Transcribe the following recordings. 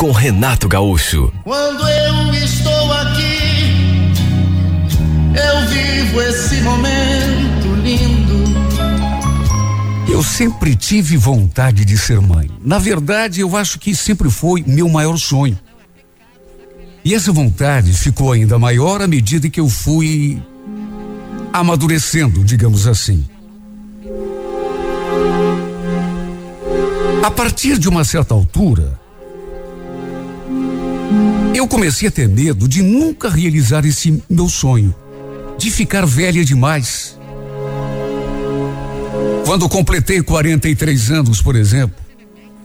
com Renato Gaúcho. Quando eu estou aqui, eu vivo esse momento lindo. Eu sempre tive vontade de ser mãe. Na verdade, eu acho que sempre foi meu maior sonho. E essa vontade ficou ainda maior à medida que eu fui amadurecendo, digamos assim. A partir de uma certa altura, eu comecei a ter medo de nunca realizar esse meu sonho, de ficar velha demais. Quando completei 43 anos, por exemplo,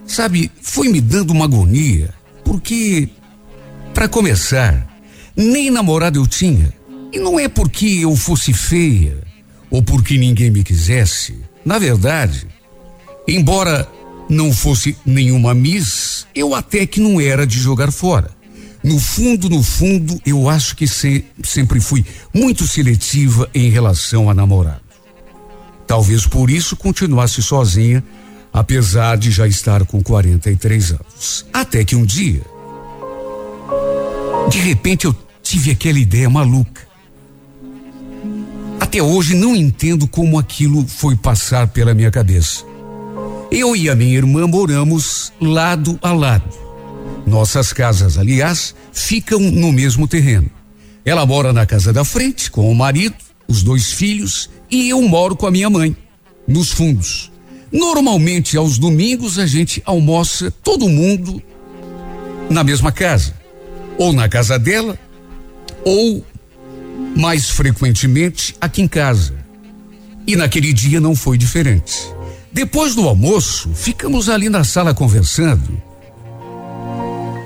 sabe, foi me dando uma agonia, porque, para começar, nem namorado eu tinha. E não é porque eu fosse feia ou porque ninguém me quisesse. Na verdade, embora não fosse nenhuma miss, eu até que não era de jogar fora. No fundo, no fundo, eu acho que se, sempre fui muito seletiva em relação a namorado. Talvez por isso continuasse sozinha, apesar de já estar com 43 anos. Até que um dia, de repente eu tive aquela ideia maluca. Até hoje não entendo como aquilo foi passar pela minha cabeça. Eu e a minha irmã moramos lado a lado. Nossas casas, aliás, ficam no mesmo terreno. Ela mora na casa da frente com o marido, os dois filhos e eu moro com a minha mãe, nos fundos. Normalmente, aos domingos, a gente almoça todo mundo na mesma casa, ou na casa dela, ou mais frequentemente aqui em casa. E naquele dia não foi diferente. Depois do almoço, ficamos ali na sala conversando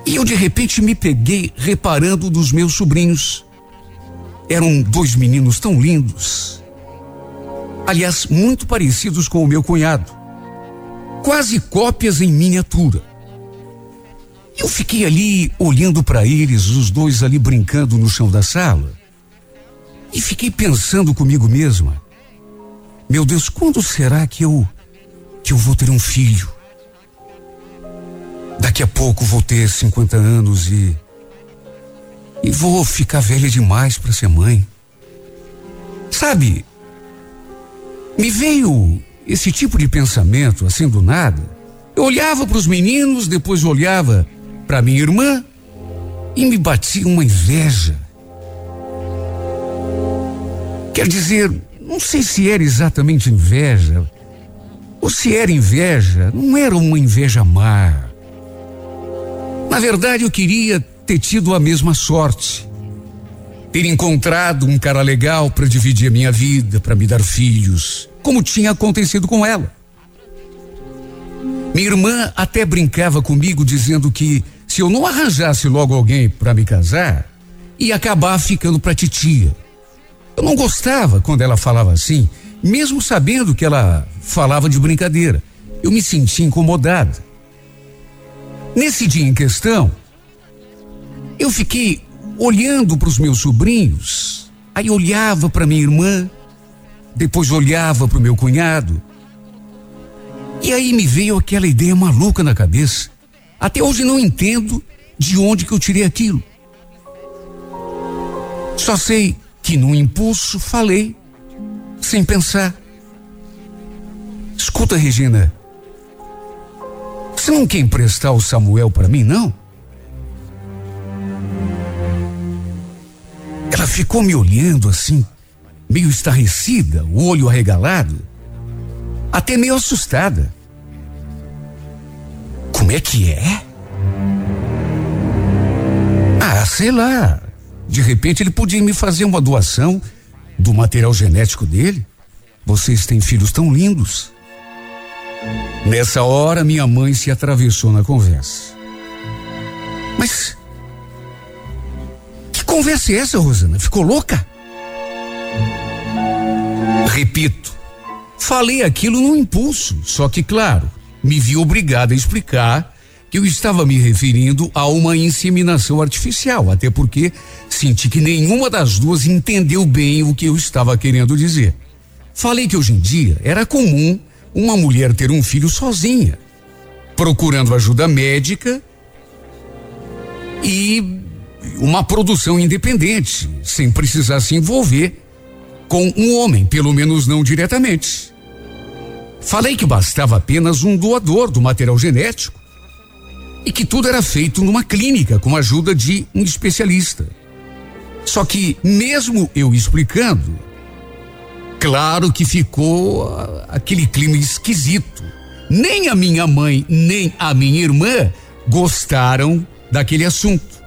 e eu de repente me peguei reparando dos meus sobrinhos. Eram dois meninos tão lindos. Aliás, muito parecidos com o meu cunhado. Quase cópias em miniatura. Eu fiquei ali olhando para eles, os dois ali brincando no chão da sala. E fiquei pensando comigo mesma: Meu Deus, quando será que eu que eu vou ter um filho? Daqui a pouco vou ter 50 anos e. E vou ficar velha demais para ser mãe. Sabe, me veio esse tipo de pensamento assim do nada. Eu olhava para os meninos, depois olhava para minha irmã e me batia uma inveja. Quer dizer, não sei se era exatamente inveja, ou se era inveja, não era uma inveja má. Na verdade, eu queria ter tido a mesma sorte. Ter encontrado um cara legal para dividir a minha vida, para me dar filhos, como tinha acontecido com ela. Minha irmã até brincava comigo dizendo que se eu não arranjasse logo alguém para me casar, ia acabar ficando para titia. Eu não gostava quando ela falava assim, mesmo sabendo que ela falava de brincadeira. Eu me sentia incomodada. Nesse dia em questão, eu fiquei olhando para os meus sobrinhos, aí olhava para minha irmã, depois olhava para o meu cunhado. E aí me veio aquela ideia maluca na cabeça. Até hoje não entendo de onde que eu tirei aquilo. Só sei que no impulso falei, sem pensar. Escuta, Regina, você não quer emprestar o Samuel para mim, não? Ela ficou me olhando assim, meio estarrecida, o olho arregalado, até meio assustada. Como é que é? Ah, sei lá. De repente ele podia me fazer uma doação do material genético dele. Vocês têm filhos tão lindos. Nessa hora, minha mãe se atravessou na conversa. Mas. conversa é essa, Rosana? Ficou louca? Repito, falei aquilo num impulso, só que, claro, me vi obrigado a explicar que eu estava me referindo a uma inseminação artificial, até porque senti que nenhuma das duas entendeu bem o que eu estava querendo dizer. Falei que hoje em dia era comum uma mulher ter um filho sozinha, procurando ajuda médica e uma produção independente, sem precisar se envolver com um homem, pelo menos não diretamente. Falei que bastava apenas um doador do material genético e que tudo era feito numa clínica com a ajuda de um especialista. Só que, mesmo eu explicando, claro que ficou aquele clima esquisito. Nem a minha mãe, nem a minha irmã gostaram daquele assunto.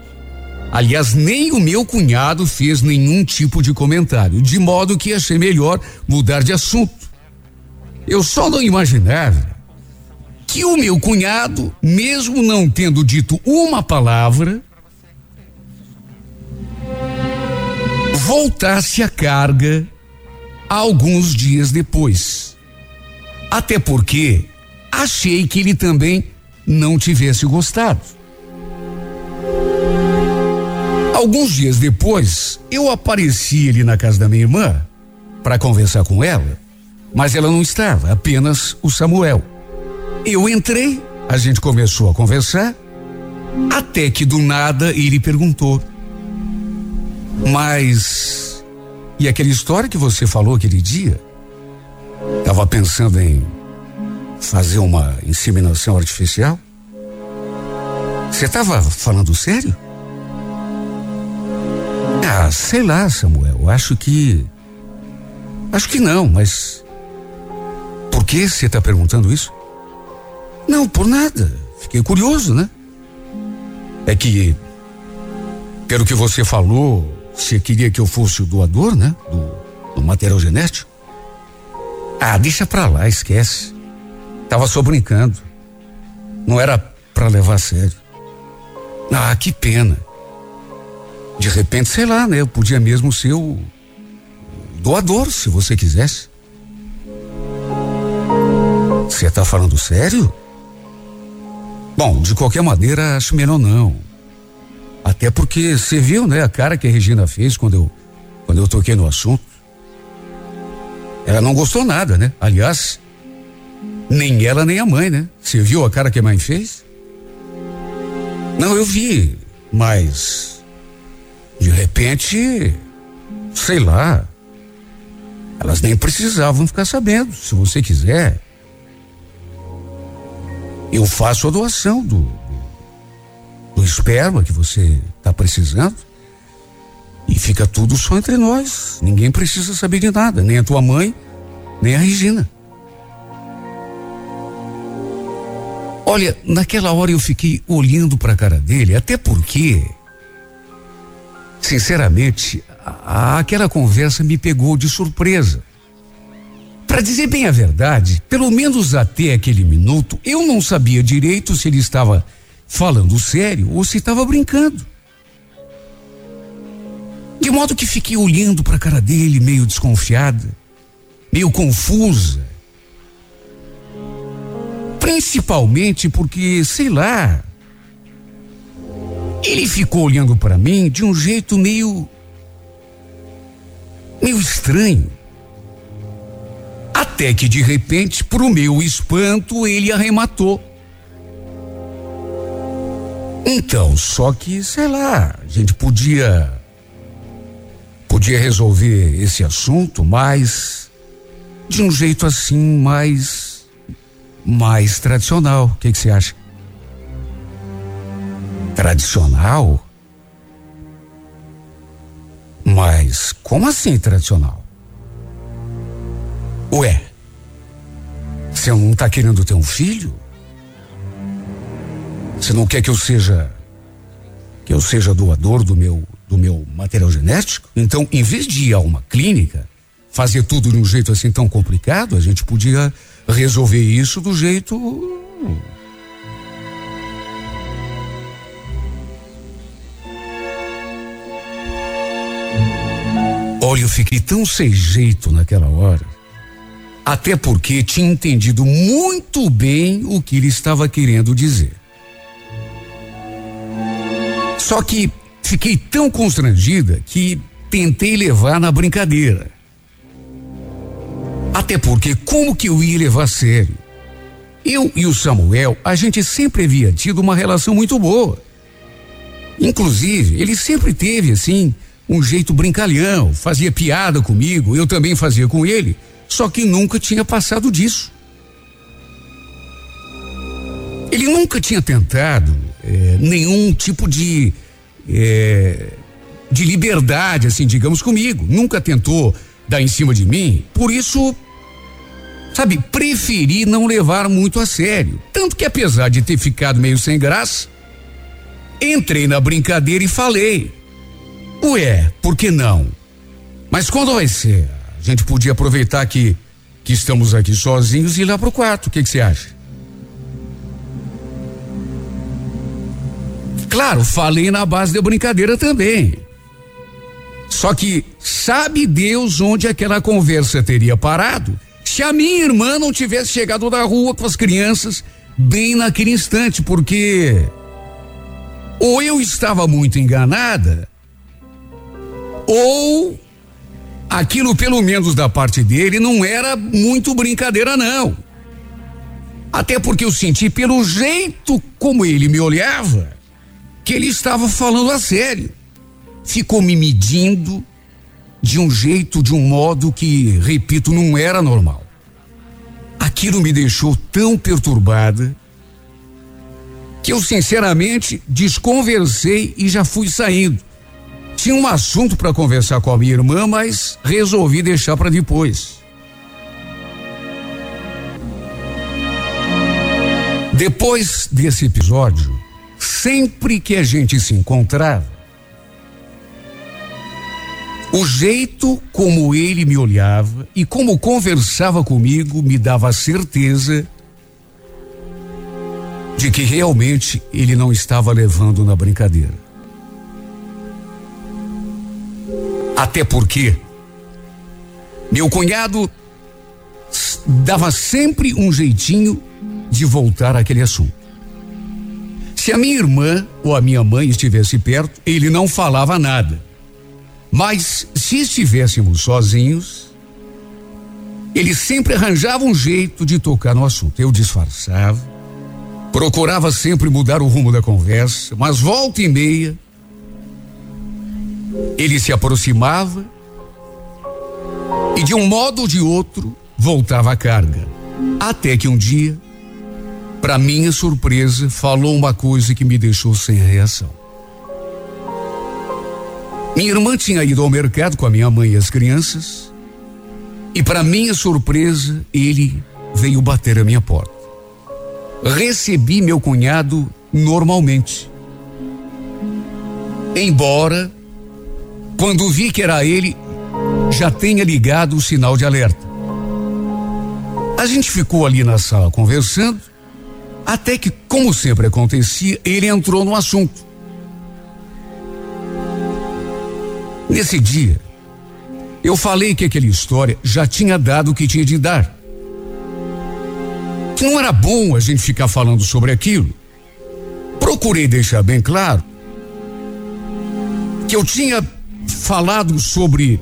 Aliás, nem o meu cunhado fez nenhum tipo de comentário, de modo que achei melhor mudar de assunto. Eu só não imaginava que o meu cunhado, mesmo não tendo dito uma palavra, voltasse a carga alguns dias depois. Até porque achei que ele também não tivesse gostado. Alguns dias depois, eu apareci ali na casa da minha irmã para conversar com ela, mas ela não estava, apenas o Samuel. Eu entrei, a gente começou a conversar, até que do nada ele perguntou: Mas. E aquela história que você falou aquele dia? Tava pensando em fazer uma inseminação artificial? Você estava falando sério? Ah, sei lá, Samuel. Acho que. Acho que não, mas. Por que você está perguntando isso? Não, por nada. Fiquei curioso, né? É que, pelo que você falou, você queria que eu fosse o doador, né? Do, do material genético. Ah, deixa pra lá, esquece. Tava só brincando. Não era pra levar a sério. Ah, que pena. De repente, sei lá, né? Eu podia mesmo ser o doador, se você quisesse. Você tá falando sério? Bom, de qualquer maneira, acho melhor não. Até porque você viu, né, a cara que a Regina fez quando eu quando eu toquei no assunto. Ela não gostou nada, né? Aliás, nem ela nem a mãe, né? Você viu a cara que a mãe fez? Não, eu vi, mas de repente, sei lá, elas nem precisavam ficar sabendo. Se você quiser, eu faço a doação do, do esperma que você está precisando. E fica tudo só entre nós. Ninguém precisa saber de nada, nem a tua mãe, nem a Regina. Olha, naquela hora eu fiquei olhando para a cara dele, até porque, sinceramente, a, aquela conversa me pegou de surpresa. Para dizer bem a verdade, pelo menos até aquele minuto, eu não sabia direito se ele estava falando sério ou se estava brincando. De modo que fiquei olhando para a cara dele, meio desconfiada, meio confusa. Principalmente porque, sei lá, ele ficou olhando para mim de um jeito meio. meio estranho. Até que de repente, pro meu espanto, ele arrematou. Então, só que, sei lá, a gente podia. podia resolver esse assunto mais. de um jeito assim, mais. mais tradicional. O que você acha? Tradicional? Mas como assim tradicional? Ué, você não está querendo ter um filho? Você não quer que eu seja que eu seja doador do meu do meu material genético? Então, em vez de ir a uma clínica, fazer tudo de um jeito assim tão complicado, a gente podia resolver isso do jeito Olha, eu fiquei tão sem jeito naquela hora. Até porque tinha entendido muito bem o que ele estava querendo dizer. Só que fiquei tão constrangida que tentei levar na brincadeira. Até porque, como que eu ia levar a sério? Eu e o Samuel, a gente sempre havia tido uma relação muito boa. Inclusive, ele sempre teve, assim, um jeito brincalhão, fazia piada comigo, eu também fazia com ele, só que nunca tinha passado disso. Ele nunca tinha tentado é, nenhum tipo de é, de liberdade, assim, digamos comigo. Nunca tentou dar em cima de mim. Por isso Sabe, preferi não levar muito a sério. Tanto que, apesar de ter ficado meio sem graça, entrei na brincadeira e falei: Ué, por que não? Mas quando vai ser? A gente podia aproveitar que, que estamos aqui sozinhos e ir lá pro quarto. O que você acha? Claro, falei na base da brincadeira também. Só que sabe Deus onde aquela conversa teria parado se a minha irmã não tivesse chegado da rua com as crianças bem naquele instante, porque ou eu estava muito enganada, ou aquilo, pelo menos da parte dele, não era muito brincadeira, não. Até porque eu senti pelo jeito como ele me olhava que ele estava falando a sério. Ficou me medindo de um jeito, de um modo que, repito, não era normal. Aquilo me deixou tão perturbada que eu sinceramente desconversei e já fui saindo. Tinha um assunto para conversar com a minha irmã, mas resolvi deixar para depois. Depois desse episódio, sempre que a gente se encontrava, o jeito como ele me olhava e como conversava comigo me dava a certeza de que realmente ele não estava levando na brincadeira. Até porque meu cunhado dava sempre um jeitinho de voltar àquele assunto. Se a minha irmã ou a minha mãe estivesse perto, ele não falava nada mas se estivéssemos sozinhos, ele sempre arranjava um jeito de tocar no assunto. Eu disfarçava, procurava sempre mudar o rumo da conversa, mas volta e meia, ele se aproximava e de um modo ou de outro voltava a carga. Até que um dia, para minha surpresa, falou uma coisa que me deixou sem reação. Minha irmã tinha ido ao mercado com a minha mãe e as crianças, e para minha surpresa, ele veio bater a minha porta. Recebi meu cunhado normalmente. Embora, quando vi que era ele, já tenha ligado o sinal de alerta. A gente ficou ali na sala conversando, até que, como sempre acontecia, ele entrou no assunto. Nesse dia, eu falei que aquela história já tinha dado o que tinha de dar. Que não era bom a gente ficar falando sobre aquilo. Procurei deixar bem claro que eu tinha falado sobre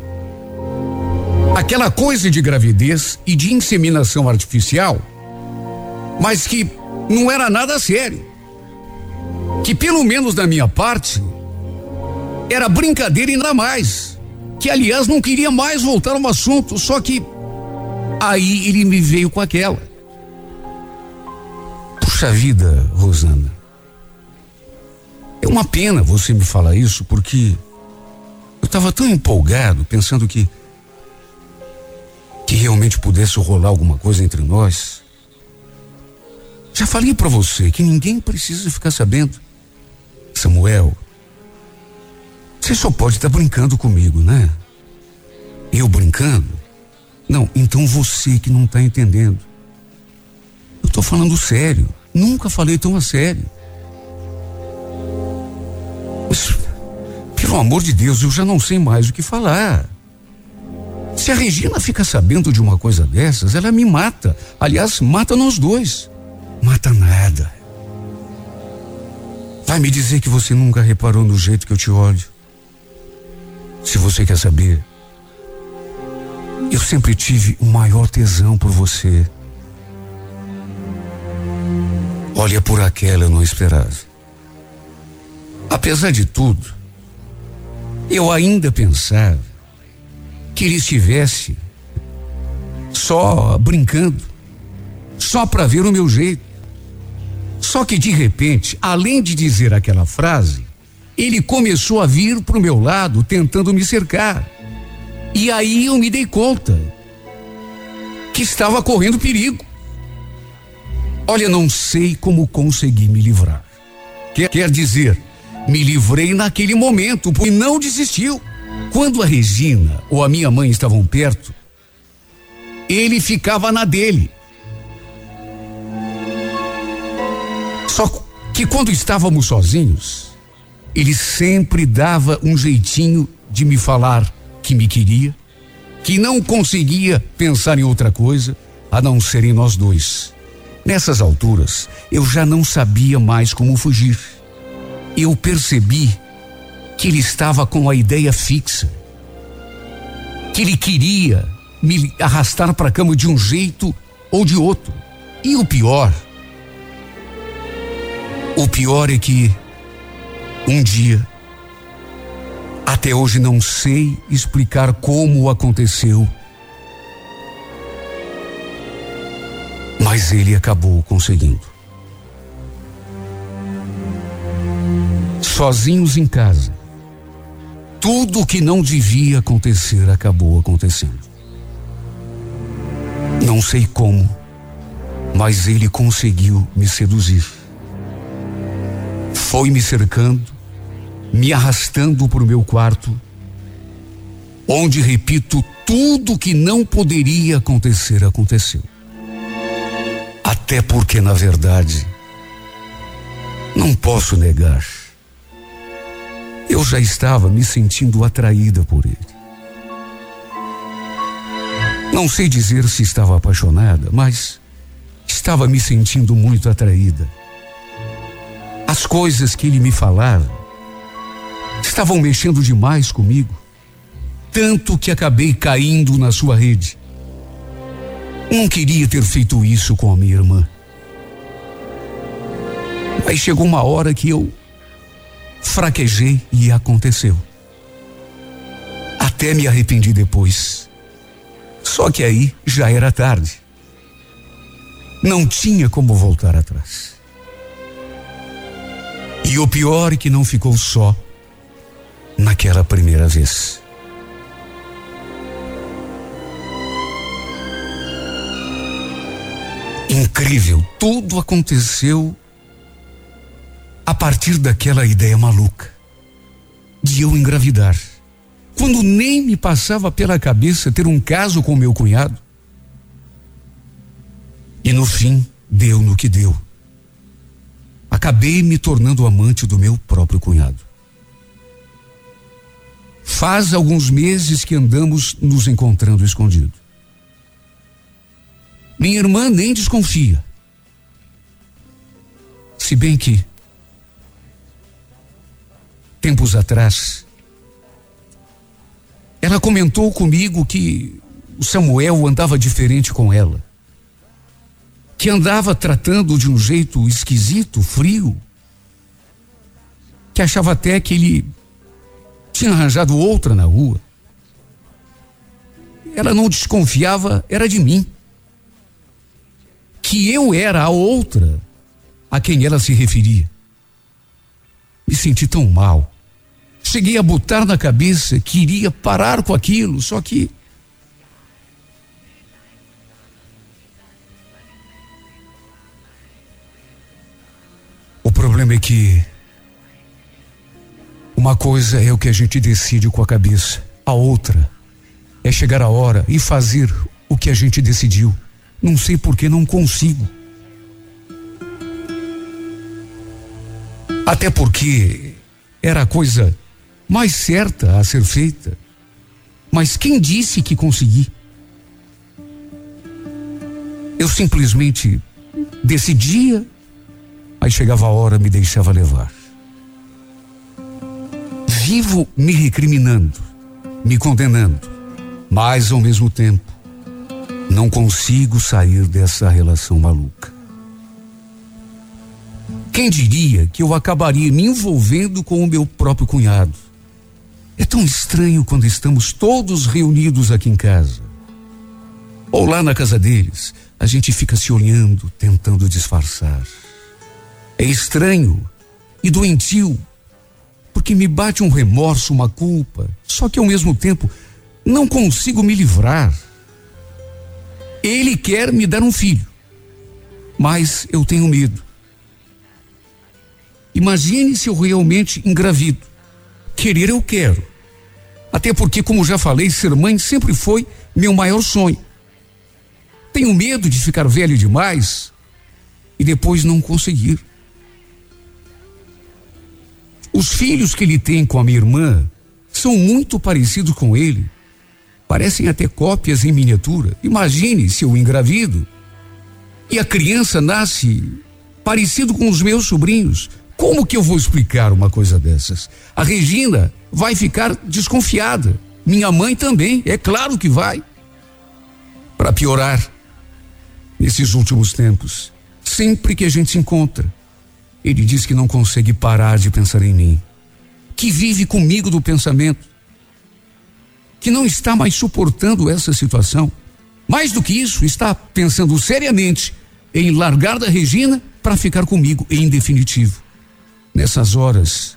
aquela coisa de gravidez e de inseminação artificial, mas que não era nada sério. Que pelo menos da minha parte, era brincadeira nada mais. Que aliás não queria mais voltar ao assunto, só que aí ele me veio com aquela. Puxa vida, Rosana. É uma pena você me falar isso, porque eu estava tão empolgado, pensando que que realmente pudesse rolar alguma coisa entre nós. Já falei para você que ninguém precisa ficar sabendo. Samuel, você só pode estar tá brincando comigo, né? Eu brincando? Não, então você que não está entendendo. Eu estou falando sério. Nunca falei tão a sério. Mas, Pelo amor de Deus, eu já não sei mais o que falar. Se a Regina fica sabendo de uma coisa dessas, ela me mata. Aliás, mata nós dois. Mata nada. Vai me dizer que você nunca reparou no jeito que eu te olho. Se você quer saber, eu sempre tive o maior tesão por você. Olha por aquela eu não esperava. Apesar de tudo, eu ainda pensava que ele estivesse só brincando, só para ver o meu jeito. Só que de repente, além de dizer aquela frase, ele começou a vir para o meu lado tentando me cercar. E aí eu me dei conta que estava correndo perigo. Olha, não sei como consegui me livrar. Quer, quer dizer, me livrei naquele momento e não desistiu. Quando a Regina ou a minha mãe estavam perto, ele ficava na dele. Só que quando estávamos sozinhos, ele sempre dava um jeitinho de me falar que me queria, que não conseguia pensar em outra coisa a não ser em nós dois. Nessas alturas, eu já não sabia mais como fugir. Eu percebi que ele estava com a ideia fixa, que ele queria me arrastar para a cama de um jeito ou de outro. E o pior, o pior é que um dia até hoje não sei explicar como aconteceu. Mas ele acabou conseguindo. Sozinhos em casa, tudo o que não devia acontecer acabou acontecendo. Não sei como, mas ele conseguiu me seduzir. Foi me cercando, me arrastando para o meu quarto, onde, repito, tudo que não poderia acontecer aconteceu. Até porque, na verdade, não posso negar, eu já estava me sentindo atraída por ele. Não sei dizer se estava apaixonada, mas estava me sentindo muito atraída. As coisas que ele me falava estavam mexendo demais comigo, tanto que acabei caindo na sua rede. Não queria ter feito isso com a minha irmã. Mas chegou uma hora que eu fraquejei e aconteceu. Até me arrependi depois. Só que aí já era tarde. Não tinha como voltar atrás. E o pior é que não ficou só naquela primeira vez. Incrível, tudo aconteceu a partir daquela ideia maluca de eu engravidar. Quando nem me passava pela cabeça ter um caso com meu cunhado. E no fim, deu no que deu. Acabei me tornando amante do meu próprio cunhado. Faz alguns meses que andamos nos encontrando escondido. Minha irmã nem desconfia. Se bem que, tempos atrás, ela comentou comigo que o Samuel andava diferente com ela. Que andava tratando de um jeito esquisito, frio. Que achava até que ele tinha arranjado outra na rua. Ela não desconfiava, era de mim. Que eu era a outra a quem ela se referia. Me senti tão mal. Cheguei a botar na cabeça que iria parar com aquilo, só que. O problema é que uma coisa é o que a gente decide com a cabeça, a outra é chegar a hora e fazer o que a gente decidiu. Não sei por que não consigo. Até porque era a coisa mais certa a ser feita. Mas quem disse que consegui? Eu simplesmente decidia, aí chegava a hora, me deixava levar. Vivo me recriminando, me condenando, mas ao mesmo tempo não consigo sair dessa relação maluca. Quem diria que eu acabaria me envolvendo com o meu próprio cunhado? É tão estranho quando estamos todos reunidos aqui em casa. Ou lá na casa deles, a gente fica se olhando, tentando disfarçar. É estranho e doentio, porque me bate um remorso, uma culpa, só que ao mesmo tempo não consigo me livrar. Ele quer me dar um filho, mas eu tenho medo. Imagine se eu realmente engravido. Querer eu quero. Até porque, como já falei, ser mãe sempre foi meu maior sonho. Tenho medo de ficar velho demais e depois não conseguir. Os filhos que ele tem com a minha irmã são muito parecidos com ele. Parecem até cópias em miniatura. Imagine se eu engravido e a criança nasce parecido com os meus sobrinhos. Como que eu vou explicar uma coisa dessas? A Regina vai ficar desconfiada. Minha mãe também, é claro que vai. Para piorar, nesses últimos tempos, sempre que a gente se encontra, ele diz que não consegue parar de pensar em mim, que vive comigo do pensamento, que não está mais suportando essa situação. Mais do que isso, está pensando seriamente em largar da Regina para ficar comigo em definitivo. Nessas horas,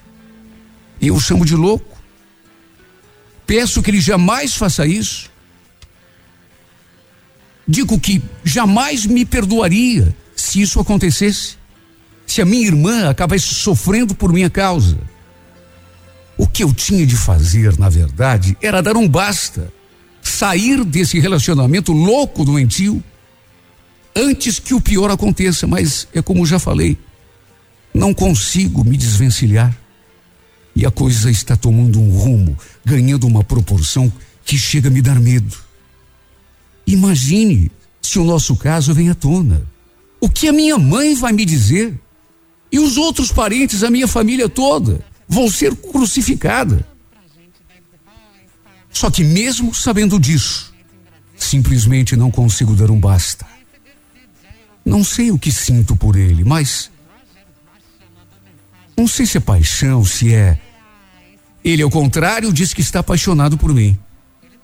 eu o chamo de louco. Peço que ele jamais faça isso. Digo que jamais me perdoaria se isso acontecesse. Se a minha irmã acabasse sofrendo por minha causa. O que eu tinha de fazer, na verdade, era dar um basta. Sair desse relacionamento louco doentio antes que o pior aconteça, mas é como já falei, não consigo me desvencilhar. E a coisa está tomando um rumo, ganhando uma proporção que chega a me dar medo. Imagine se o nosso caso vem à tona. O que a minha mãe vai me dizer? E os outros parentes, a minha família toda, vão ser crucificada. Só que mesmo sabendo disso, simplesmente não consigo dar um basta. Não sei o que sinto por ele, mas não sei se é paixão, se é. Ele, ao contrário, diz que está apaixonado por mim.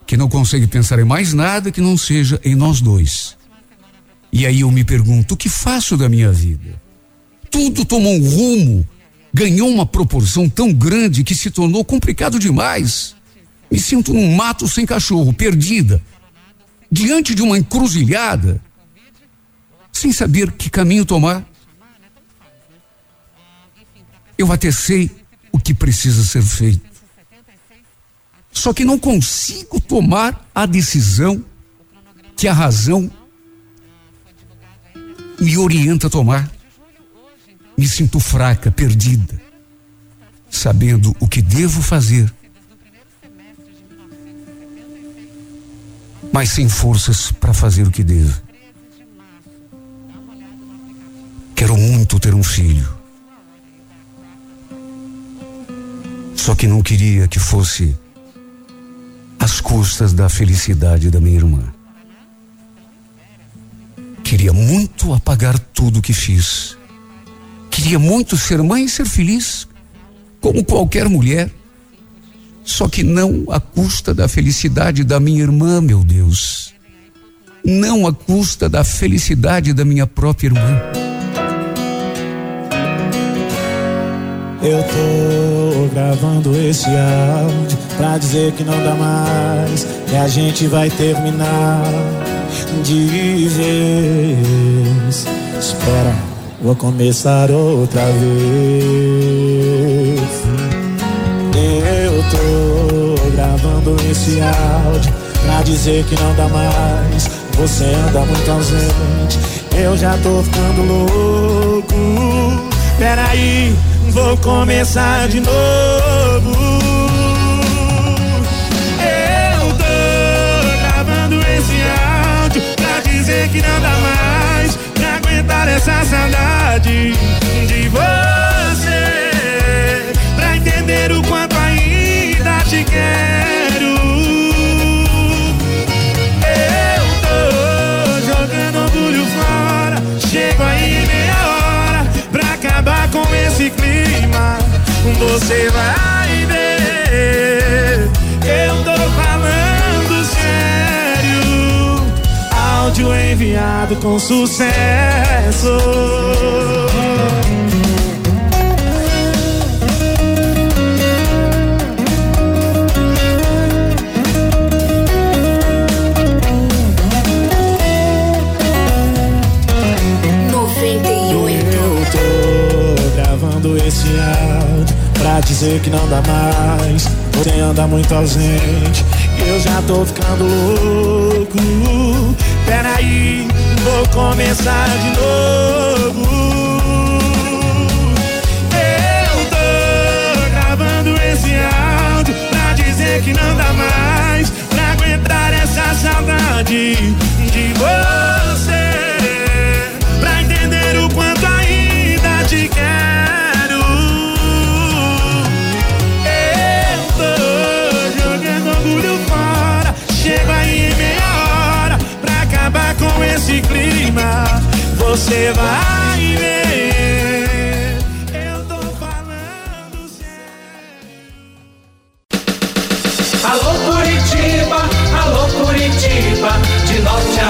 Que não consegue pensar em mais nada que não seja em nós dois. E aí eu me pergunto: o que faço da minha vida? Tudo tomou um rumo, ganhou uma proporção tão grande que se tornou complicado demais. Me sinto num mato sem cachorro, perdida, diante de uma encruzilhada, sem saber que caminho tomar. Eu até sei o que precisa ser feito. Só que não consigo tomar a decisão que a razão me orienta a tomar. Me sinto fraca, perdida, sabendo o que devo fazer, mas sem forças para fazer o que devo. Quero muito ter um filho. Só que não queria que fosse às custas da felicidade da minha irmã. Queria muito apagar tudo que fiz. Queria muito ser mãe e ser feliz, como qualquer mulher. Só que não à custa da felicidade da minha irmã, meu Deus. Não à custa da felicidade da minha própria irmã. Eu tô gravando esse áudio pra dizer que não dá mais, que a gente vai terminar de vez. Espera, vou começar outra vez. Eu tô gravando esse áudio pra dizer que não dá mais. Você anda muito ausente, eu já tô ficando louco. Peraí, vou começar de novo. Com sucesso. esse áudio pra dizer que não dá mais. Você anda muito ausente eu já tô ficando louco.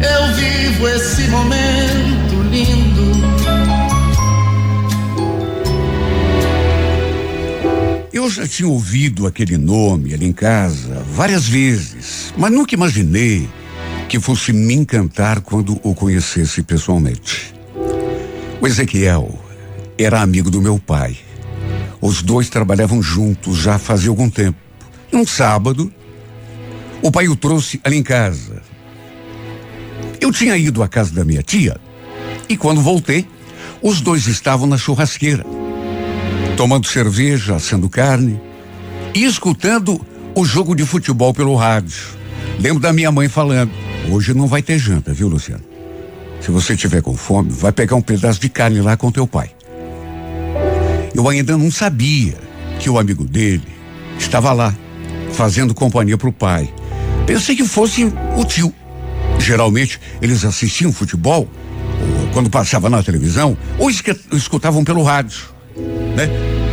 eu vivo esse momento lindo. Eu já tinha ouvido aquele nome ali em casa várias vezes, mas nunca imaginei que fosse me encantar quando o conhecesse pessoalmente. O Ezequiel era amigo do meu pai. Os dois trabalhavam juntos já fazia algum tempo. Um sábado, o pai o trouxe ali em casa. Eu tinha ido à casa da minha tia e quando voltei, os dois estavam na churrasqueira, tomando cerveja, assando carne e escutando o jogo de futebol pelo rádio. Lembro da minha mãe falando: Hoje não vai ter janta, viu, Luciano? Se você tiver com fome, vai pegar um pedaço de carne lá com teu pai. Eu ainda não sabia que o amigo dele estava lá, fazendo companhia pro pai. Pensei que fosse o tio. Geralmente eles assistiam futebol, ou quando passava na televisão, ou escutavam pelo rádio, né?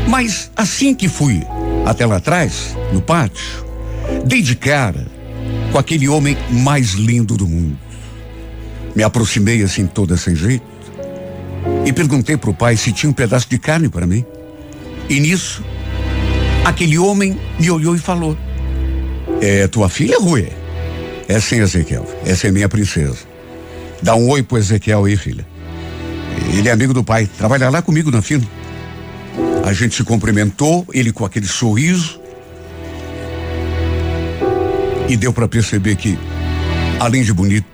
Mas assim que fui até lá atrás, no pátio, dei de cara com aquele homem mais lindo do mundo. Me aproximei assim toda sem jeito e perguntei para o pai se tinha um pedaço de carne para mim. E nisso, aquele homem me olhou e falou: É tua filha, Rui? É sim, Ezequiel. Essa é minha princesa. Dá um oi pro Ezequiel aí, filha. Ele é amigo do pai, trabalha lá comigo na fila. A gente se cumprimentou, ele com aquele sorriso, e deu para perceber que, além de bonito,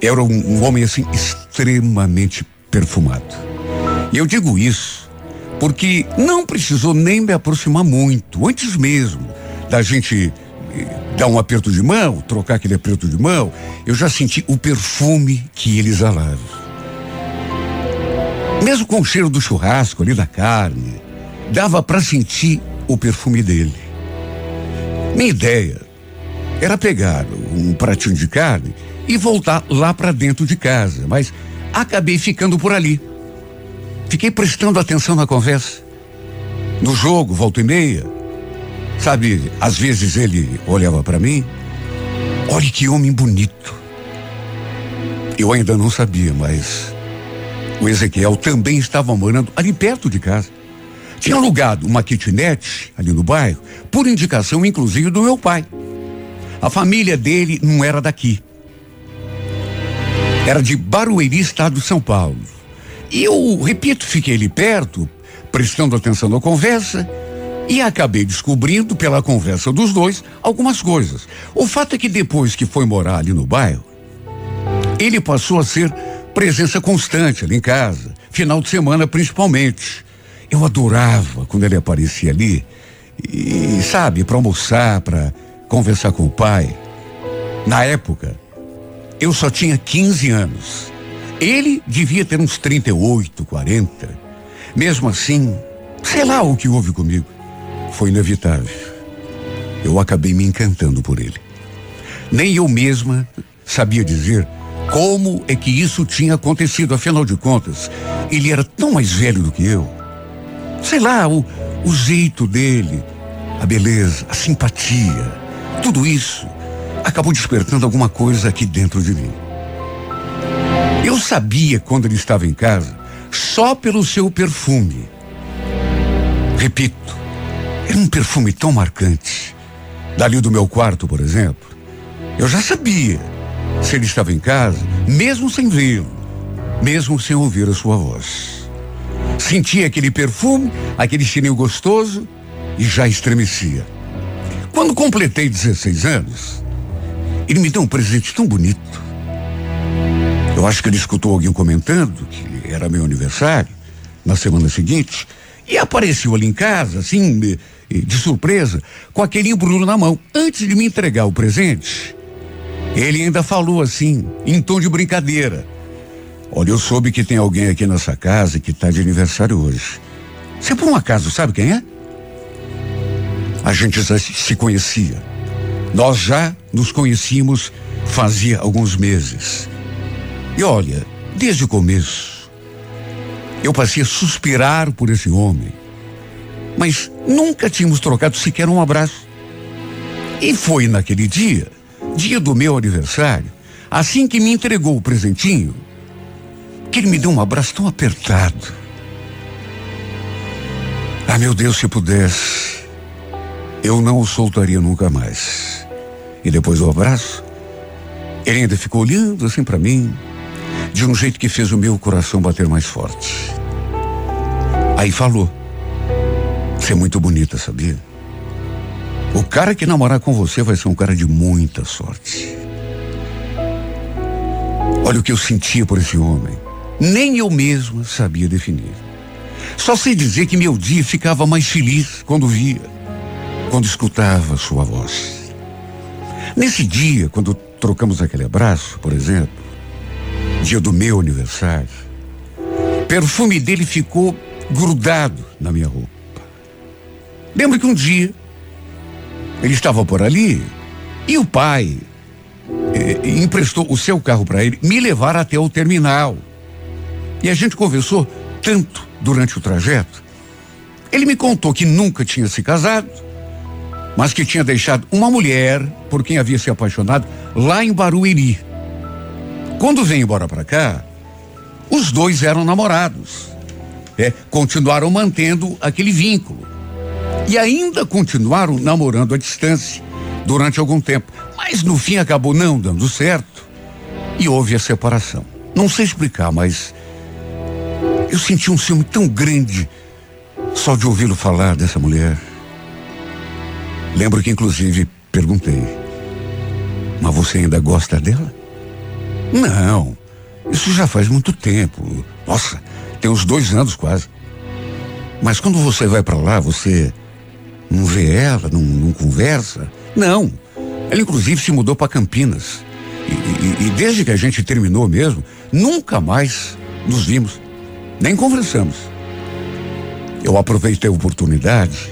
era um, um homem assim extremamente perfumado. E eu digo isso porque não precisou nem me aproximar muito, antes mesmo da gente dar um aperto de mão, trocar aquele aperto de mão, eu já senti o perfume que ele exalava. Mesmo com o cheiro do churrasco ali da carne, dava para sentir o perfume dele. Minha ideia era pegar um pratinho de carne e voltar lá para dentro de casa, mas acabei ficando por ali. Fiquei prestando atenção na conversa. No jogo, volta e meia. Sabe, às vezes ele olhava para mim. Olha que homem bonito. Eu ainda não sabia, mas o Ezequiel também estava morando ali perto de casa. Tinha alugado uma kitnet ali no bairro, por indicação inclusive do meu pai. A família dele não era daqui. Era de Barueri, estado de São Paulo. E eu, repito, fiquei ali perto, prestando atenção na conversa, e acabei descobrindo pela conversa dos dois algumas coisas. O fato é que depois que foi morar ali no bairro, ele passou a ser presença constante ali em casa, final de semana principalmente. Eu adorava quando ele aparecia ali, e sabe, para almoçar, para conversar com o pai. Na época, eu só tinha 15 anos. Ele devia ter uns 38, 40. Mesmo assim, sei lá o que houve comigo. Foi inevitável. Eu acabei me encantando por ele. Nem eu mesma sabia dizer como é que isso tinha acontecido. Afinal de contas, ele era tão mais velho do que eu. Sei lá, o, o jeito dele, a beleza, a simpatia, tudo isso acabou despertando alguma coisa aqui dentro de mim. Eu sabia quando ele estava em casa só pelo seu perfume. Repito, era um perfume tão marcante. Dali do meu quarto, por exemplo, eu já sabia se ele estava em casa, mesmo sem vê-lo, mesmo sem ouvir a sua voz. Sentia aquele perfume, aquele cheirinho gostoso e já estremecia. Quando completei 16 anos, ele me deu um presente tão bonito. Eu acho que ele escutou alguém comentando que era meu aniversário na semana seguinte e apareceu ali em casa, assim, de, surpresa, com aquele embrulho na mão. Antes de me entregar o presente, ele ainda falou assim, em tom de brincadeira. Olha, eu soube que tem alguém aqui nessa casa que está de aniversário hoje. Você por um acaso sabe quem é? A gente já se conhecia. Nós já nos conhecíamos fazia alguns meses. E olha, desde o começo, eu passei a suspirar por esse homem. Mas nunca tínhamos trocado sequer um abraço. E foi naquele dia, dia do meu aniversário, assim que me entregou o presentinho, que ele me deu um abraço tão apertado. Ah, meu Deus, se pudesse, eu não o soltaria nunca mais. E depois do abraço, ele ainda ficou olhando assim para mim, de um jeito que fez o meu coração bater mais forte. Aí falou: Você é muito bonita, sabia? O cara que namorar com você vai ser um cara de muita sorte. Olha o que eu sentia por esse homem. Nem eu mesma sabia definir. Só sei dizer que meu dia ficava mais feliz quando via, quando escutava sua voz. Nesse dia, quando trocamos aquele abraço, por exemplo, dia do meu aniversário, o perfume dele ficou grudado na minha roupa. Lembro que um dia ele estava por ali e o pai eh, emprestou o seu carro para ele me levar até o terminal. E a gente conversou tanto durante o trajeto. Ele me contou que nunca tinha se casado, mas que tinha deixado uma mulher por quem havia se apaixonado lá em Barueri. Quando veio embora para cá, os dois eram namorados. É, continuaram mantendo aquele vínculo. E ainda continuaram namorando à distância durante algum tempo. Mas no fim acabou não dando certo e houve a separação. Não sei explicar, mas eu senti um ciúme tão grande só de ouvi-lo falar dessa mulher. Lembro que inclusive perguntei: Mas você ainda gosta dela? Não, isso já faz muito tempo. Nossa, tem uns dois anos quase. Mas quando você vai para lá, você não vê ela, não, não, conversa? Não. Ela inclusive se mudou para Campinas. E, e, e desde que a gente terminou mesmo, nunca mais nos vimos, nem conversamos. Eu aproveitei a oportunidade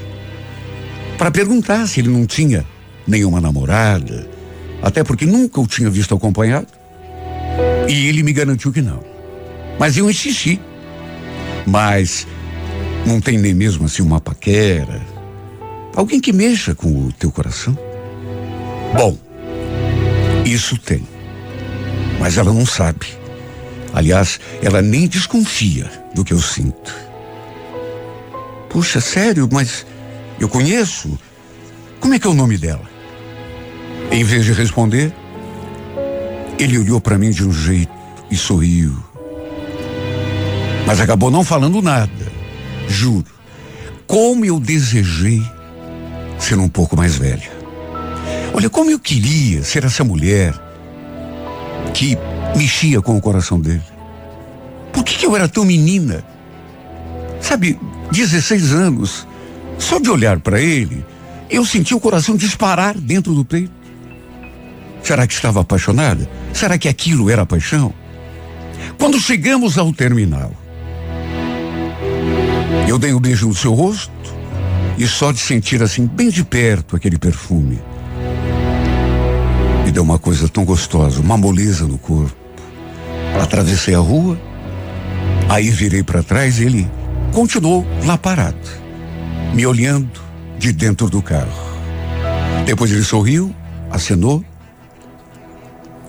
para perguntar se ele não tinha nenhuma namorada, até porque nunca o tinha visto acompanhado. E ele me garantiu que não. Mas eu insisti. Mas não tem nem mesmo assim uma paquera, alguém que mexa com o teu coração? Bom, isso tem. Mas ela não sabe. Aliás, ela nem desconfia do que eu sinto. Puxa, sério, mas eu conheço. Como é que é o nome dela? Em vez de responder, ele olhou para mim de um jeito e sorriu. Mas acabou não falando nada. Juro. Como eu desejei ser um pouco mais velha. Olha, como eu queria ser essa mulher que mexia com o coração dele. Por que, que eu era tão menina? Sabe, 16 anos. Só de olhar para ele, eu senti o coração disparar dentro do peito. Será que estava apaixonada? Será que aquilo era paixão? Quando chegamos ao terminal, eu dei um beijo no seu rosto e só de sentir assim, bem de perto, aquele perfume, me deu uma coisa tão gostosa, uma moleza no corpo. Atravessei a rua, aí virei para trás e ele continuou lá parado, me olhando de dentro do carro. Depois ele sorriu, acenou.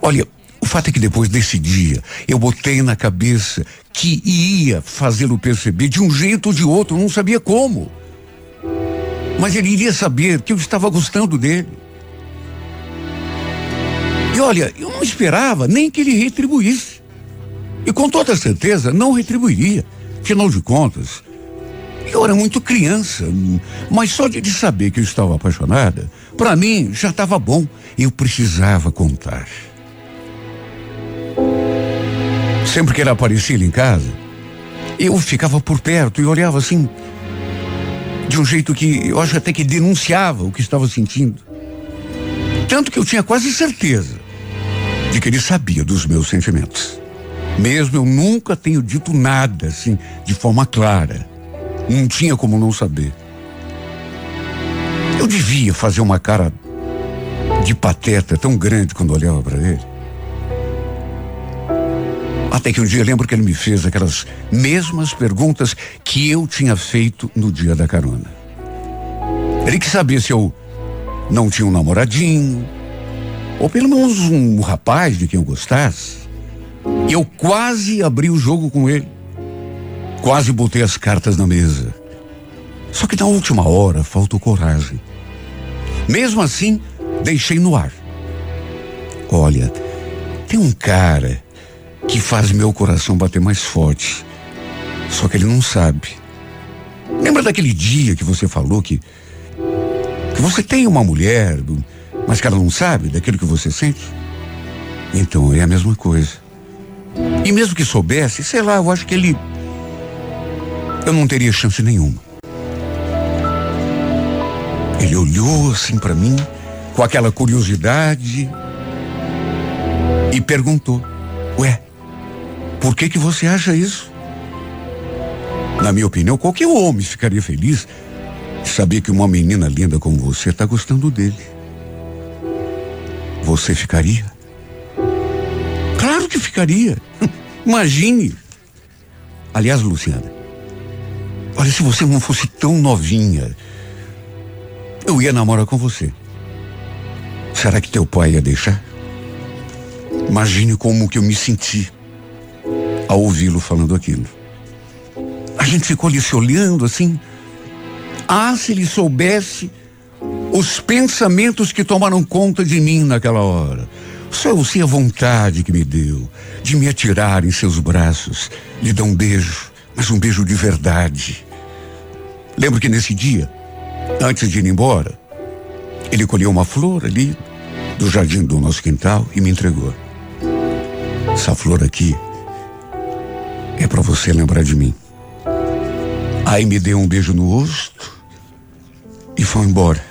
Olha, o fato é que depois desse dia, eu botei na cabeça que ia fazê-lo perceber de um jeito ou de outro, não sabia como. Mas ele iria saber que eu estava gostando dele. E olha, eu não esperava nem que ele retribuísse. E com toda certeza não retribuiria. Afinal de contas, eu era muito criança, mas só de saber que eu estava apaixonada, para mim já estava bom. Eu precisava contar. Sempre que ele aparecia em casa, eu ficava por perto e olhava assim, de um jeito que eu acho até que denunciava o que estava sentindo. Tanto que eu tinha quase certeza de que ele sabia dos meus sentimentos. Mesmo eu nunca tenho dito nada assim, de forma clara. Não tinha como não saber. Eu devia fazer uma cara de pateta tão grande quando olhava para ele. Até que um dia lembro que ele me fez aquelas mesmas perguntas que eu tinha feito no dia da carona. Ele quis saber se eu não tinha um namoradinho, ou pelo menos um rapaz de quem eu gostasse. Eu quase abri o jogo com ele. Quase botei as cartas na mesa. Só que na última hora faltou coragem. Mesmo assim, deixei no ar. Olha, tem um cara que faz meu coração bater mais forte. Só que ele não sabe. Lembra daquele dia que você falou que que você tem uma mulher, mas que ela não sabe daquilo que você sente? Então é a mesma coisa. E mesmo que soubesse, sei lá, eu acho que ele. Eu não teria chance nenhuma. Ele olhou assim para mim, com aquela curiosidade, e perguntou: Ué, por que que você acha isso? Na minha opinião, qualquer homem ficaria feliz de saber que uma menina linda como você está gostando dele. Você ficaria? Claro que ficaria. Imagine. Aliás, Luciana, olha, se você não fosse tão novinha, eu ia namorar com você. Será que teu pai ia deixar? Imagine como que eu me senti ao ouvi-lo falando aquilo. A gente ficou ali se olhando assim. Ah, se ele soubesse os pensamentos que tomaram conta de mim naquela hora. Só eu sei a vontade que me deu de me atirar em seus braços, lhe dar um beijo, mas um beijo de verdade. Lembro que nesse dia, antes de ir embora, ele colheu uma flor ali do jardim do nosso quintal e me entregou. Essa flor aqui é para você lembrar de mim. Aí me deu um beijo no rosto e foi embora,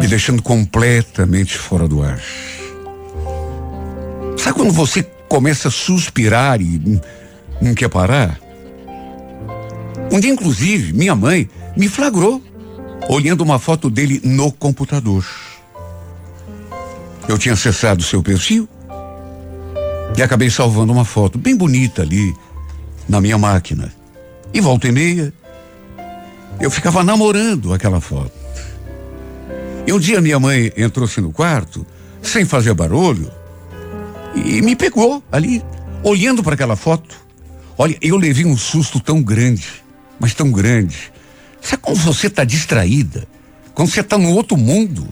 me deixando completamente fora do ar. Sabe quando você começa a suspirar e não quer parar? Um dia, inclusive, minha mãe me flagrou olhando uma foto dele no computador. Eu tinha acessado seu perfil e acabei salvando uma foto bem bonita ali na minha máquina. E volta e meia, eu ficava namorando aquela foto. E um dia minha mãe entrou-se no quarto, sem fazer barulho, e me pegou ali, olhando para aquela foto. Olha, eu levei um susto tão grande, mas tão grande. Sabe quando você está distraída? Quando você está no outro mundo?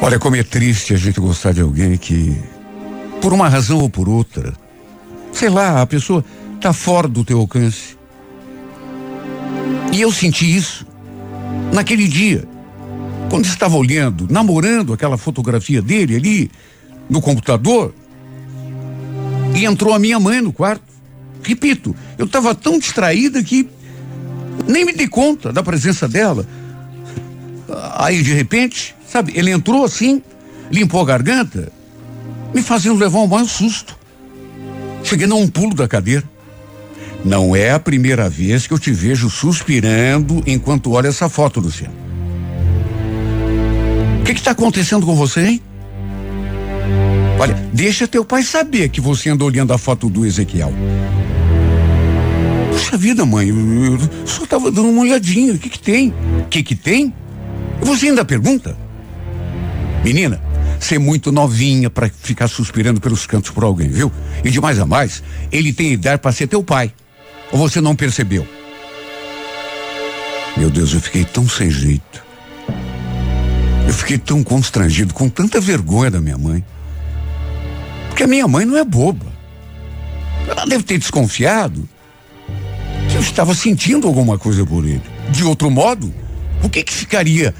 Olha, como é triste a gente gostar de alguém que, por uma razão ou por outra, sei lá, a pessoa está fora do teu alcance. E eu senti isso naquele dia. Quando estava olhando, namorando aquela fotografia dele ali no computador, e entrou a minha mãe no quarto. Repito, eu estava tão distraída que nem me dei conta da presença dela. Aí de repente, sabe, ele entrou assim, limpou a garganta, me fazendo levar um maior susto. Cheguei a um pulo da cadeira. Não é a primeira vez que eu te vejo suspirando enquanto olha essa foto, Luciano. O que está acontecendo com você, hein? Olha, deixa teu pai saber que você anda olhando a foto do Ezequiel. Puxa vida, mãe, eu, eu só estava dando uma olhadinha. O que que tem? O que que tem? Você ainda pergunta? Menina, é muito novinha para ficar suspirando pelos cantos por alguém, viu? E de mais a mais, ele tem idade para ser teu pai. Ou você não percebeu? Meu Deus, eu fiquei tão sem jeito. Eu fiquei tão constrangido, com tanta vergonha da minha mãe. Porque a minha mãe não é boba. Ela deve ter desconfiado que eu estava sentindo alguma coisa por ele. De outro modo, o que que ficaria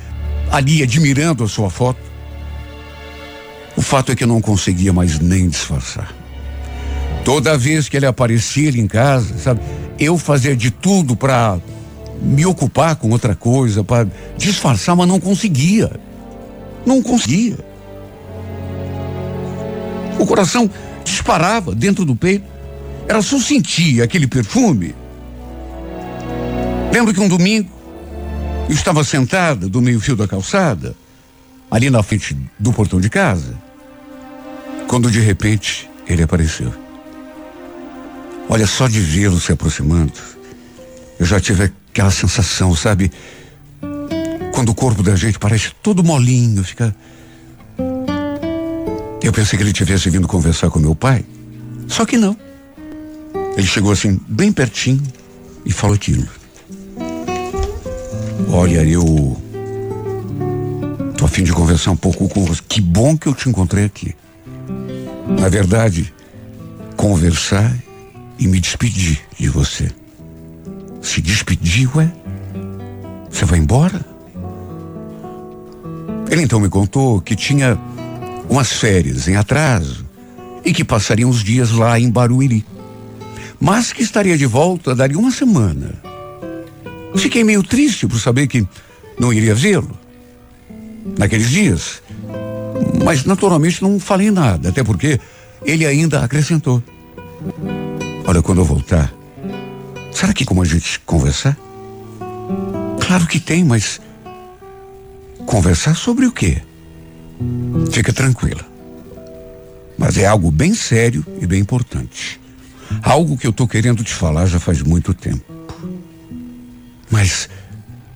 ali admirando a sua foto? O fato é que eu não conseguia mais nem disfarçar. Toda vez que ele aparecia em casa, sabe, eu fazia de tudo para me ocupar com outra coisa, para disfarçar, mas não conseguia. Não conseguia. O coração disparava dentro do peito. Era só sentir aquele perfume. Lembro que um domingo eu estava sentada do meio-fio da calçada, ali na frente do portão de casa, quando de repente ele apareceu. Olha, só de vê-lo se aproximando, eu já tive aquela sensação, sabe? Quando o corpo da gente parece todo molinho, fica. Eu pensei que ele tivesse vindo conversar com meu pai. Só que não. Ele chegou assim, bem pertinho, e falou aquilo. Olha, eu. Tô a fim de conversar um pouco com você. Que bom que eu te encontrei aqui. Na verdade, conversar e me despedir de você. Se despedir, ué? Você vai embora? Ele então me contou que tinha umas férias em atraso e que passaria uns dias lá em Barueri. Mas que estaria de volta daria uma semana. Fiquei meio triste por saber que não iria vê-lo naqueles dias. Mas naturalmente não falei nada, até porque ele ainda acrescentou. Olha, quando eu voltar, será que como a gente conversar? Claro que tem, mas conversar sobre o quê? Fica tranquila. Mas é algo bem sério e bem importante. Algo que eu tô querendo te falar já faz muito tempo. Mas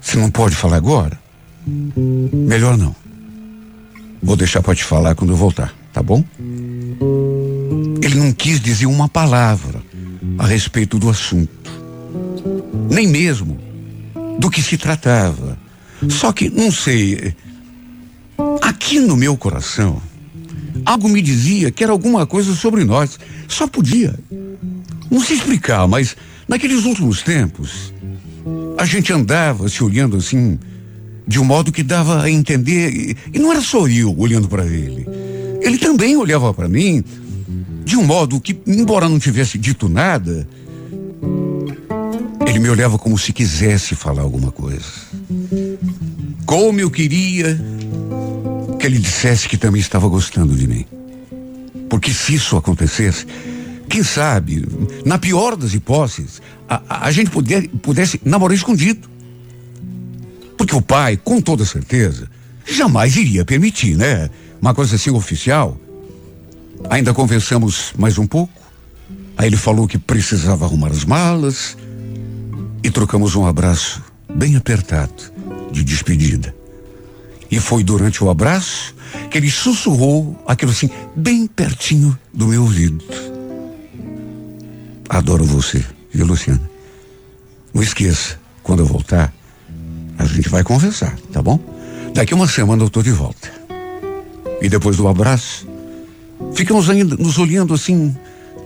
você não pode falar agora? Melhor não. Vou deixar para te falar quando eu voltar, tá bom? Ele não quis dizer uma palavra a respeito do assunto, nem mesmo do que se tratava. Só que, não sei, aqui no meu coração, algo me dizia que era alguma coisa sobre nós. Só podia. Não sei explicar, mas naqueles últimos tempos, a gente andava se olhando assim, de um modo que dava a entender, e, e não era só eu olhando para ele. Ele também olhava para mim, de um modo que, embora não tivesse dito nada, ele me olhava como se quisesse falar alguma coisa. Como eu queria que ele dissesse que também estava gostando de mim. Porque se isso acontecesse, quem sabe, na pior das hipóteses, a, a, a gente puder, pudesse namorar escondido. Porque o pai, com toda certeza, jamais iria permitir, né? Uma coisa assim oficial. Ainda conversamos mais um pouco. Aí ele falou que precisava arrumar as malas e trocamos um abraço bem apertado de despedida. E foi durante o abraço que ele sussurrou aquilo assim, bem pertinho do meu ouvido. Adoro você, viu, Luciana? Não esqueça, quando eu voltar, a gente vai conversar, tá bom? Daqui uma semana eu tô de volta. E depois do abraço, Ficamos ainda nos olhando assim,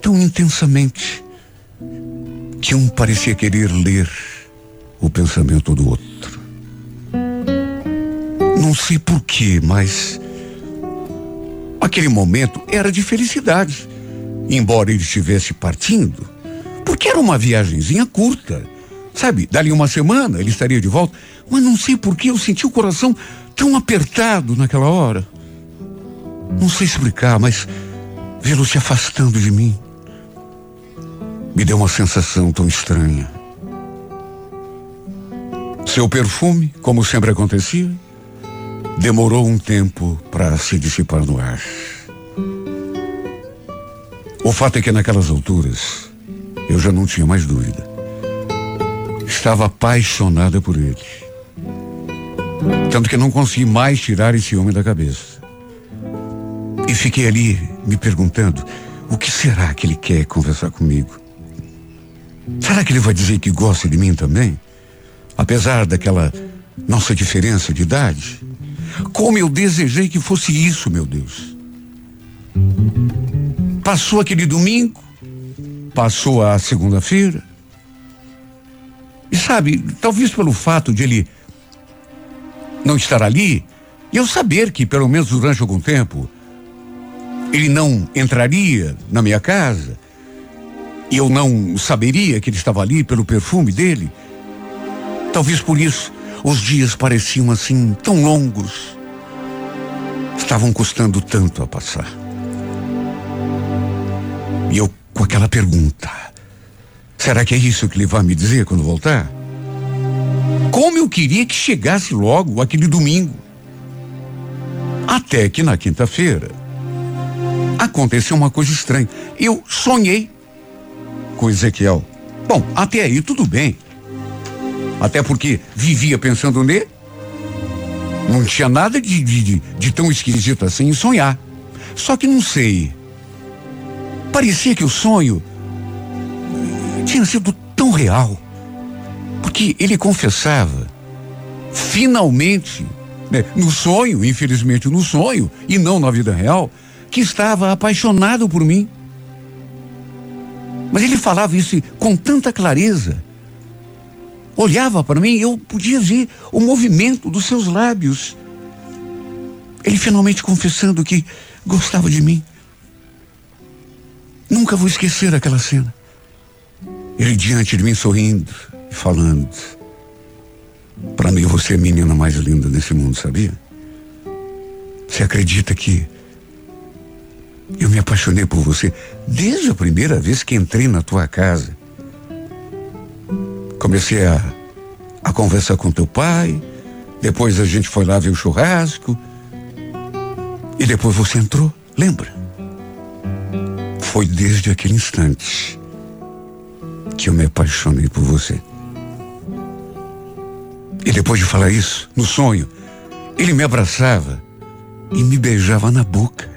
tão intensamente, que um parecia querer ler o pensamento do outro. Não sei porquê, mas aquele momento era de felicidade, embora ele estivesse partindo, porque era uma viagemzinha curta. Sabe, dali uma semana ele estaria de volta, mas não sei por que eu senti o coração tão apertado naquela hora. Não sei explicar, mas vê-lo se afastando de mim me deu uma sensação tão estranha. Seu perfume, como sempre acontecia, demorou um tempo para se dissipar no ar. O fato é que naquelas alturas eu já não tinha mais dúvida. Estava apaixonada por ele. Tanto que não consegui mais tirar esse homem da cabeça. E fiquei ali me perguntando: o que será que ele quer conversar comigo? Será que ele vai dizer que gosta de mim também? Apesar daquela nossa diferença de idade? Como eu desejei que fosse isso, meu Deus. Passou aquele domingo, passou a segunda-feira. E sabe, talvez pelo fato de ele não estar ali, eu saber que, pelo menos durante algum tempo, ele não entraria na minha casa, e eu não saberia que ele estava ali pelo perfume dele. Talvez por isso os dias pareciam assim tão longos. Estavam custando tanto a passar. E eu com aquela pergunta: será que é isso que ele vai me dizer quando voltar? Como eu queria que chegasse logo aquele domingo. Até que na quinta-feira aconteceu uma coisa estranha. Eu sonhei com Ezequiel. Bom, até aí tudo bem. Até porque vivia pensando nele. Não tinha nada de, de, de tão esquisito assim em sonhar. Só que não sei. Parecia que o sonho tinha sido tão real. Porque ele confessava, finalmente, né, no sonho, infelizmente no sonho, e não na vida real, que estava apaixonado por mim. Mas ele falava isso com tanta clareza. Olhava para mim e eu podia ver o movimento dos seus lábios. Ele finalmente confessando que gostava de mim. Nunca vou esquecer aquela cena. Ele diante de mim sorrindo e falando: Para mim você é a menina mais linda desse mundo, sabia? Você acredita que eu me apaixonei por você desde a primeira vez que entrei na tua casa. Comecei a, a conversar com teu pai, depois a gente foi lá ver o churrasco. E depois você entrou, lembra? Foi desde aquele instante que eu me apaixonei por você. E depois de falar isso, no sonho, ele me abraçava e me beijava na boca.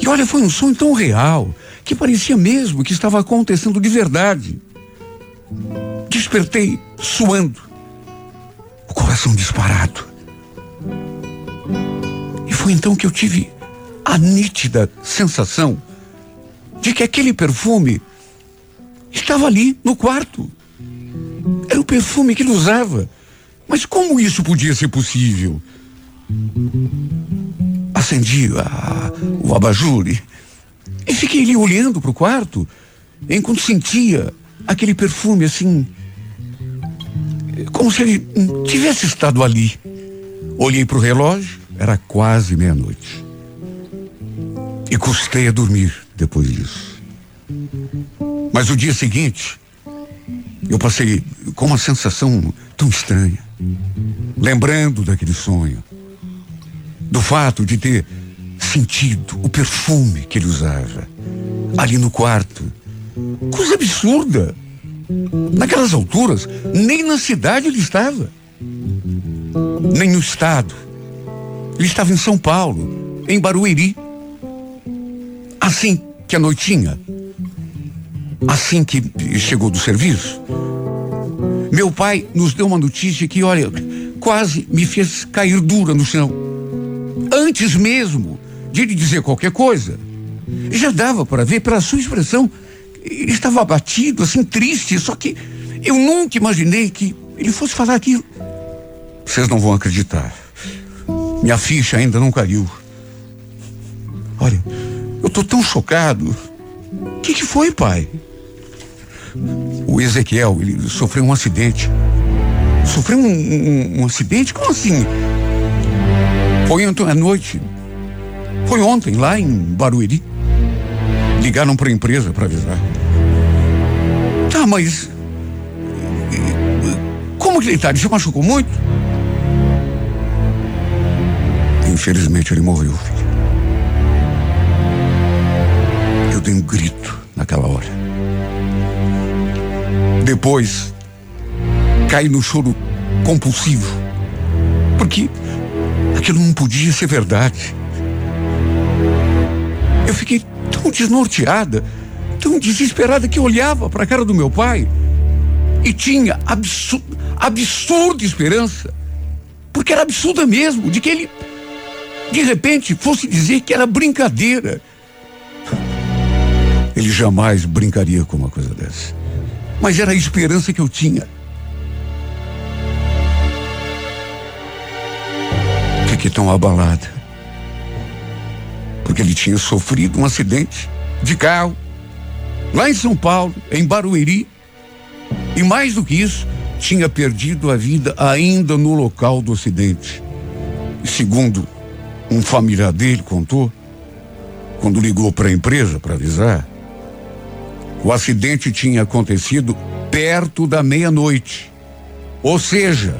E olha, foi um sonho tão real que parecia mesmo que estava acontecendo de verdade. Despertei suando, o coração disparado. E foi então que eu tive a nítida sensação de que aquele perfume estava ali no quarto. Era o perfume que ele usava. Mas como isso podia ser possível? acendi a, o abajur e, e fiquei ali olhando para o quarto enquanto sentia aquele perfume assim, como se ele tivesse estado ali. Olhei para o relógio, era quase meia-noite. E custei a dormir depois disso. Mas o dia seguinte, eu passei com uma sensação tão estranha, lembrando daquele sonho do fato de ter sentido o perfume que ele usava ali no quarto. Coisa absurda. Naquelas alturas, nem na cidade ele estava, nem no estado. Ele estava em São Paulo, em Barueri. Assim que a noitinha, assim que chegou do serviço, meu pai nos deu uma notícia que, olha, quase me fez cair dura no chão antes mesmo de lhe dizer qualquer coisa. Já dava para ver pela sua expressão. Ele estava abatido, assim, triste, só que eu nunca imaginei que ele fosse falar aquilo. Vocês não vão acreditar. Minha ficha ainda não caiu. Olha, eu tô tão chocado. O que, que foi, pai? O Ezequiel, ele sofreu um acidente. Sofreu um, um, um acidente? Como assim? Foi ontem à noite. Foi ontem, lá em Barueri. Ligaram para a empresa para avisar. Tá, mas. Como que ele tá? Ele se machucou muito? Infelizmente ele morreu, filho. Eu dei um grito naquela hora. Depois, caí no choro compulsivo. Porque aquilo não podia ser verdade. Eu fiquei tão desnorteada, tão desesperada que olhava para a cara do meu pai e tinha absurda, absurda esperança, porque era absurda mesmo, de que ele de repente fosse dizer que era brincadeira. Ele jamais brincaria com uma coisa dessa. Mas era a esperança que eu tinha. Fiquei tão abalada. Porque ele tinha sofrido um acidente de carro lá em São Paulo, em Barueri. E mais do que isso, tinha perdido a vida ainda no local do acidente. Segundo um familiar dele contou, quando ligou para a empresa para avisar, o acidente tinha acontecido perto da meia-noite. Ou seja,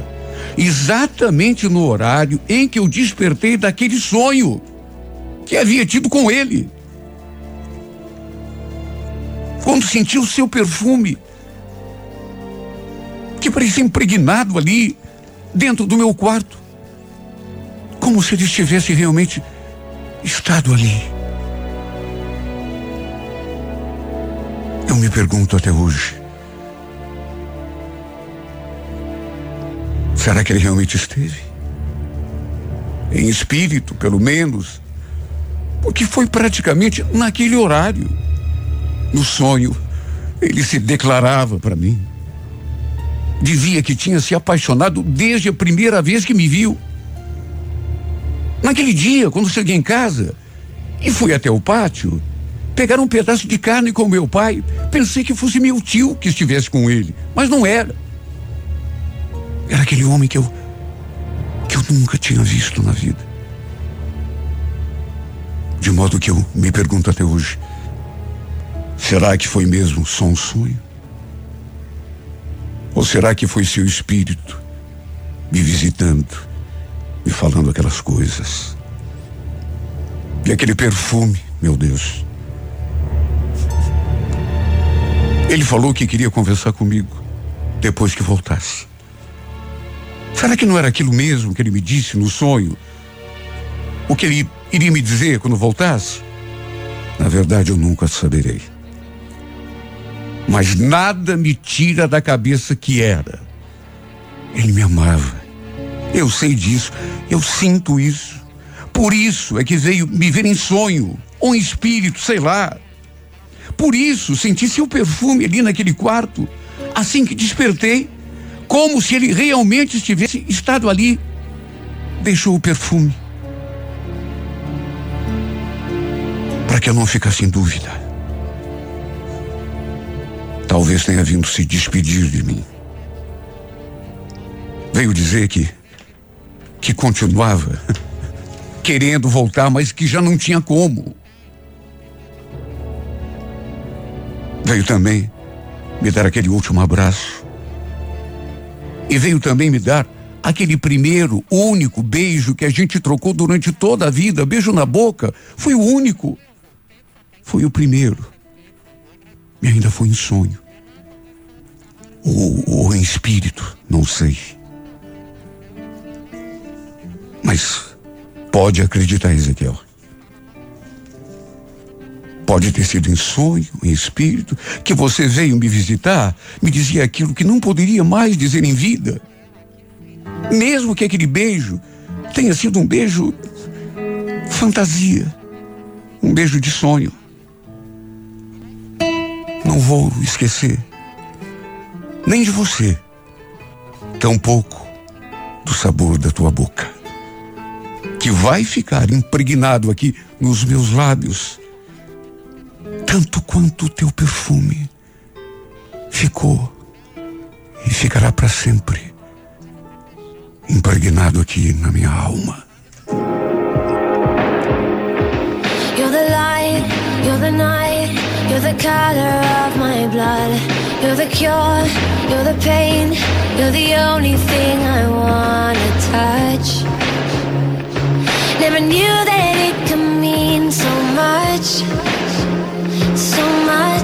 exatamente no horário em que eu despertei daquele sonho que havia tido com ele. Quando senti o seu perfume, que parecia impregnado ali, dentro do meu quarto, como se ele tivesse realmente estado ali. Eu me pergunto até hoje. Será que ele realmente esteve? Em espírito, pelo menos. Porque foi praticamente naquele horário. No sonho, ele se declarava para mim. Dizia que tinha se apaixonado desde a primeira vez que me viu. Naquele dia, quando cheguei em casa e fui até o pátio, pegar um pedaço de carne com meu pai. Pensei que fosse meu tio que estivesse com ele, mas não era. Era aquele homem que eu que eu nunca tinha visto na vida. De modo que eu me pergunto até hoje: será que foi mesmo só um sonho? Ou será que foi seu espírito me visitando, me falando aquelas coisas? E aquele perfume, meu Deus, Ele falou que queria conversar comigo depois que voltasse. Será que não era aquilo mesmo que ele me disse no sonho? O que ele iria me dizer quando voltasse? Na verdade, eu nunca saberei. Mas nada me tira da cabeça que era. Ele me amava. Eu sei disso, eu sinto isso. Por isso é que veio me ver em sonho, ou em espírito, sei lá. Por isso, senti seu perfume ali naquele quarto, assim que despertei, como se ele realmente estivesse estado ali. Deixou o perfume. Para que eu não ficasse em dúvida. Talvez tenha vindo se despedir de mim. Veio dizer que que continuava querendo voltar, mas que já não tinha como. Veio também me dar aquele último abraço. E veio também me dar aquele primeiro, único beijo que a gente trocou durante toda a vida. Beijo na boca. Foi o único. Foi o primeiro. E ainda foi em sonho. Ou, ou em espírito, não sei. Mas pode acreditar, Ezequiel. Pode ter sido em sonho, em espírito, que você veio me visitar, me dizia aquilo que não poderia mais dizer em vida. Mesmo que aquele beijo tenha sido um beijo fantasia, um beijo de sonho. Não vou esquecer, nem de você, tampouco do sabor da tua boca, que vai ficar impregnado aqui nos meus lábios tanto quanto o teu perfume ficou e ficará para sempre impregnado aqui na minha alma. You're the night, you're the color of my blood. You're the cure, you're the pain. You're the only thing I wanna touch. Never knew that it could mean so much,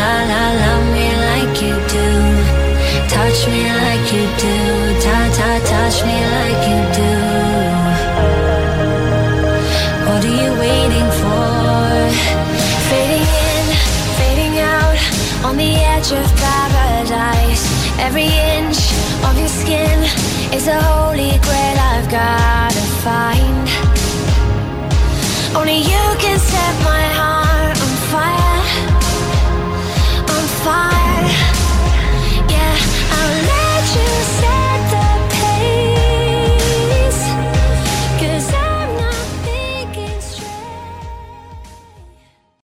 la la, love me like you do, touch me like you do, ta ta, touch me like you do. What are you waiting for? Fading in, fading out, on the edge of paradise. Every inch of your skin is a holy grail I've gotta find. Only you can set my heart